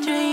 dream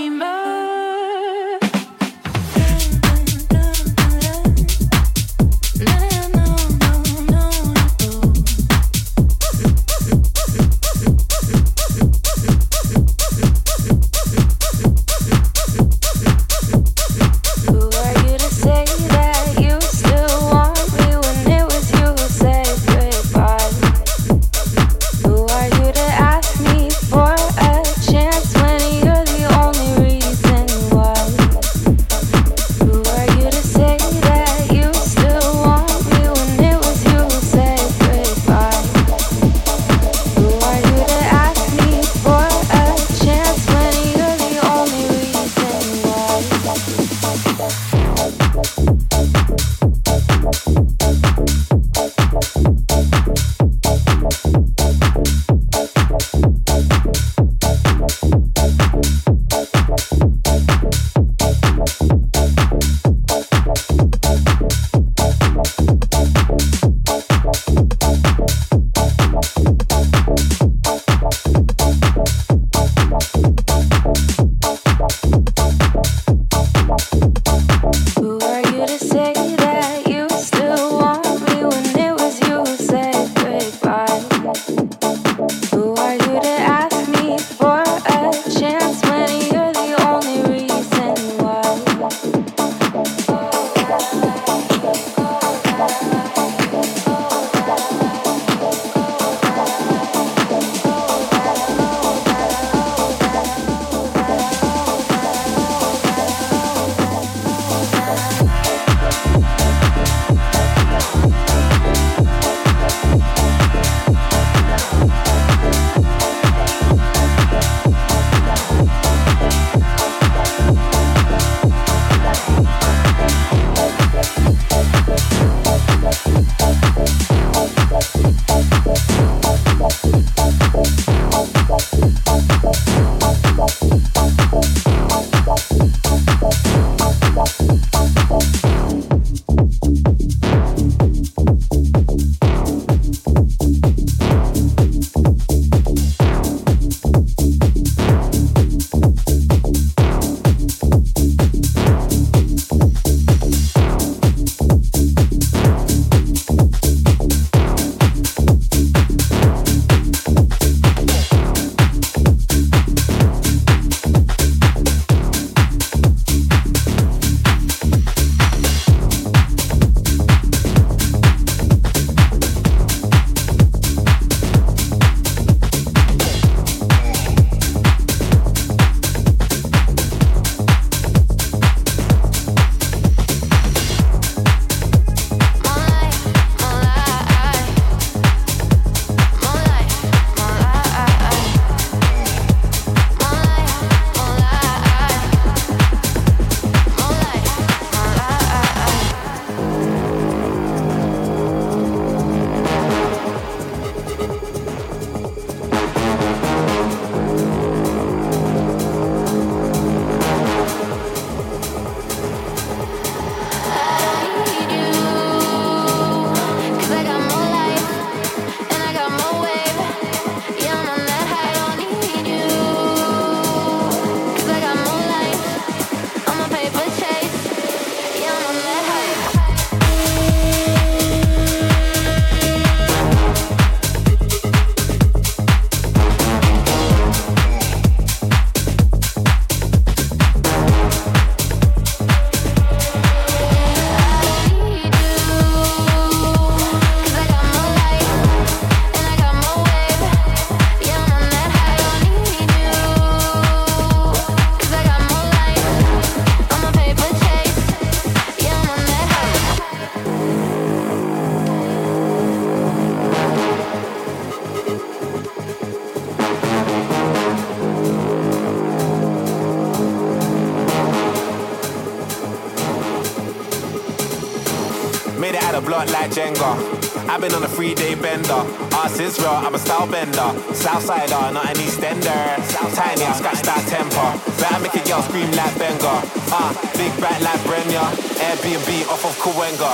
Ass is real, I'm a style bender. Southsider, not an Eastender. Tiny, I scratch that temper. Better make a girl scream like Benga. Ah, big back like Brenya. Airbnb off of Cahuenga.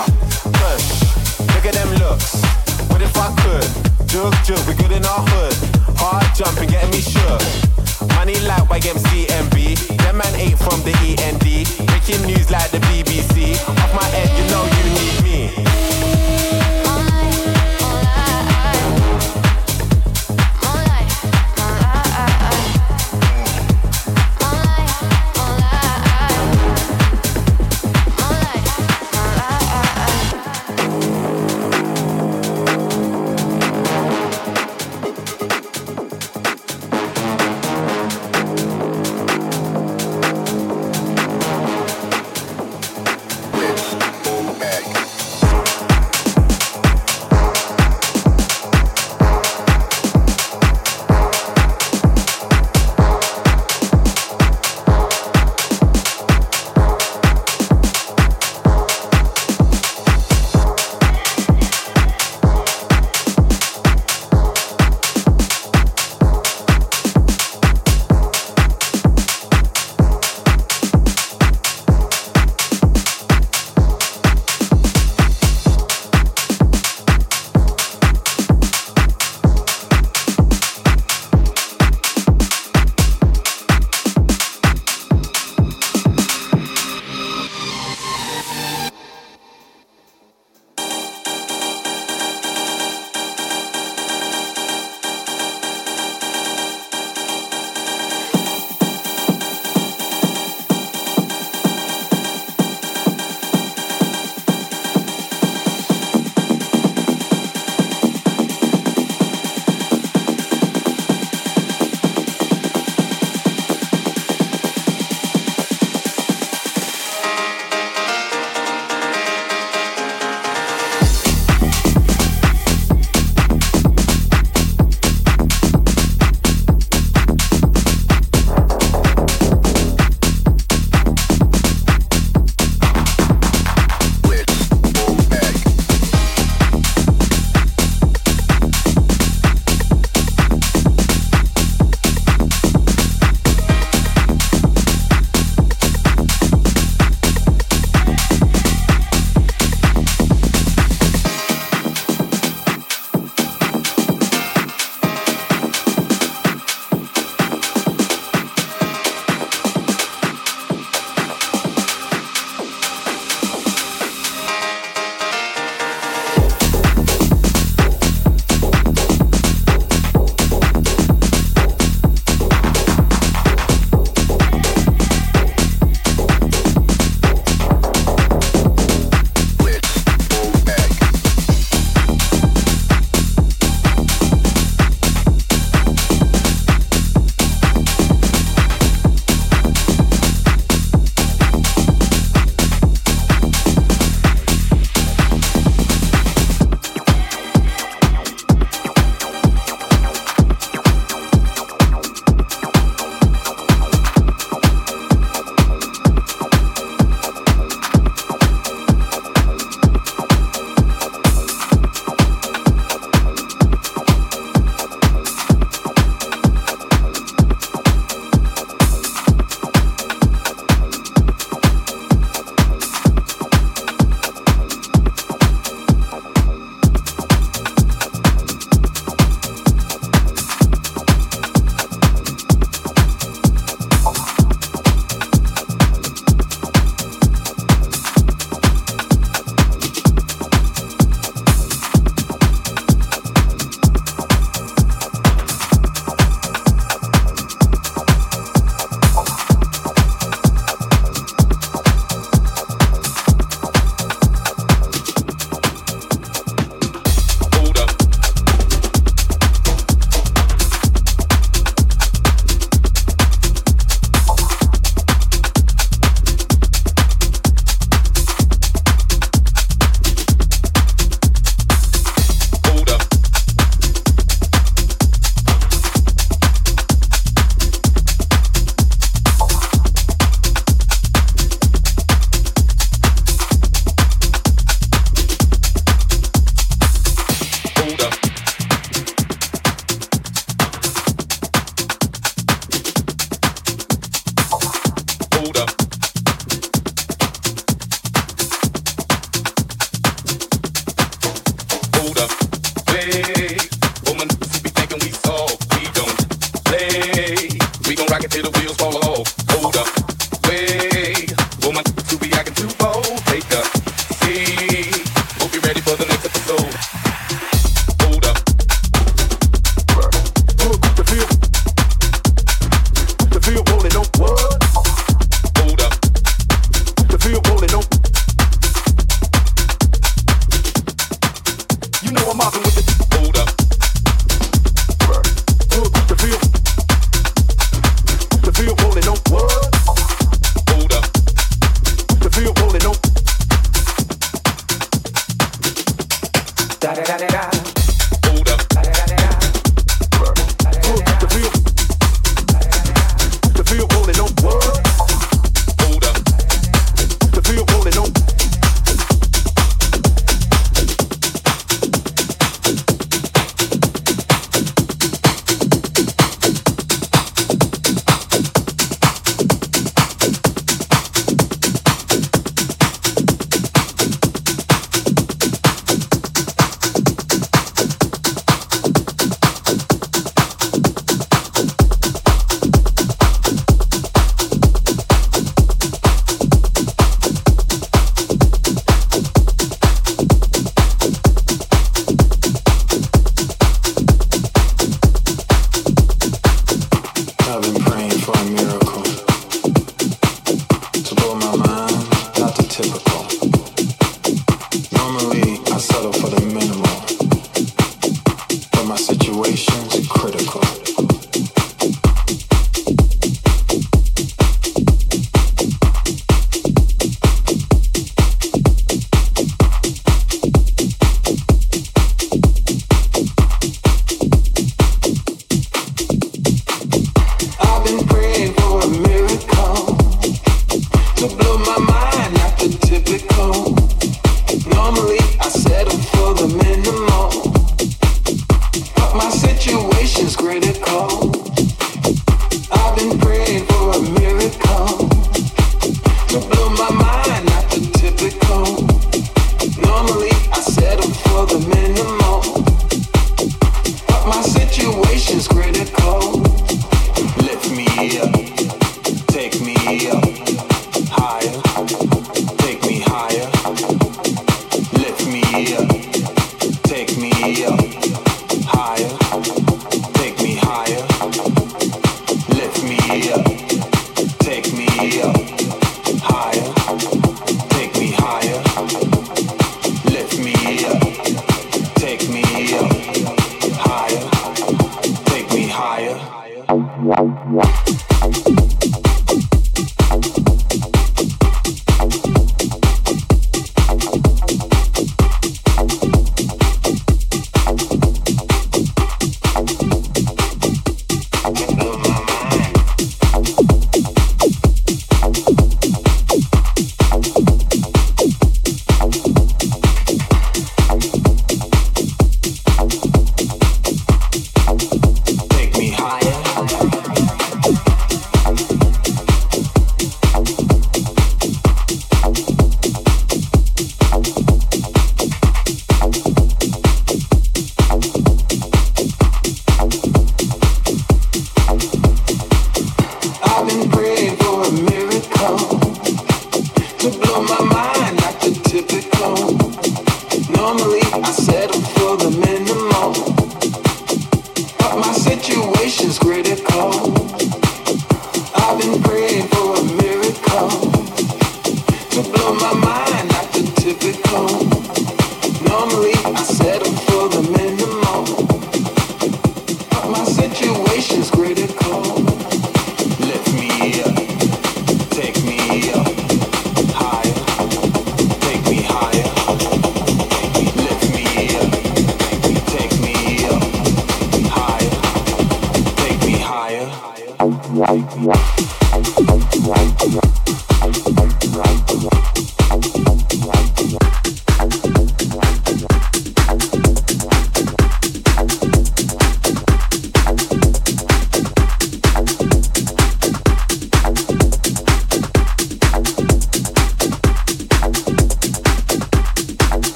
Push, look at them looks. What if I could? Jug, jug, we good in our hood. Hard jumping, getting me shook. Money like YMCMB. Them man ate from the END. Making news like the BBC. Off my head, you know you need me.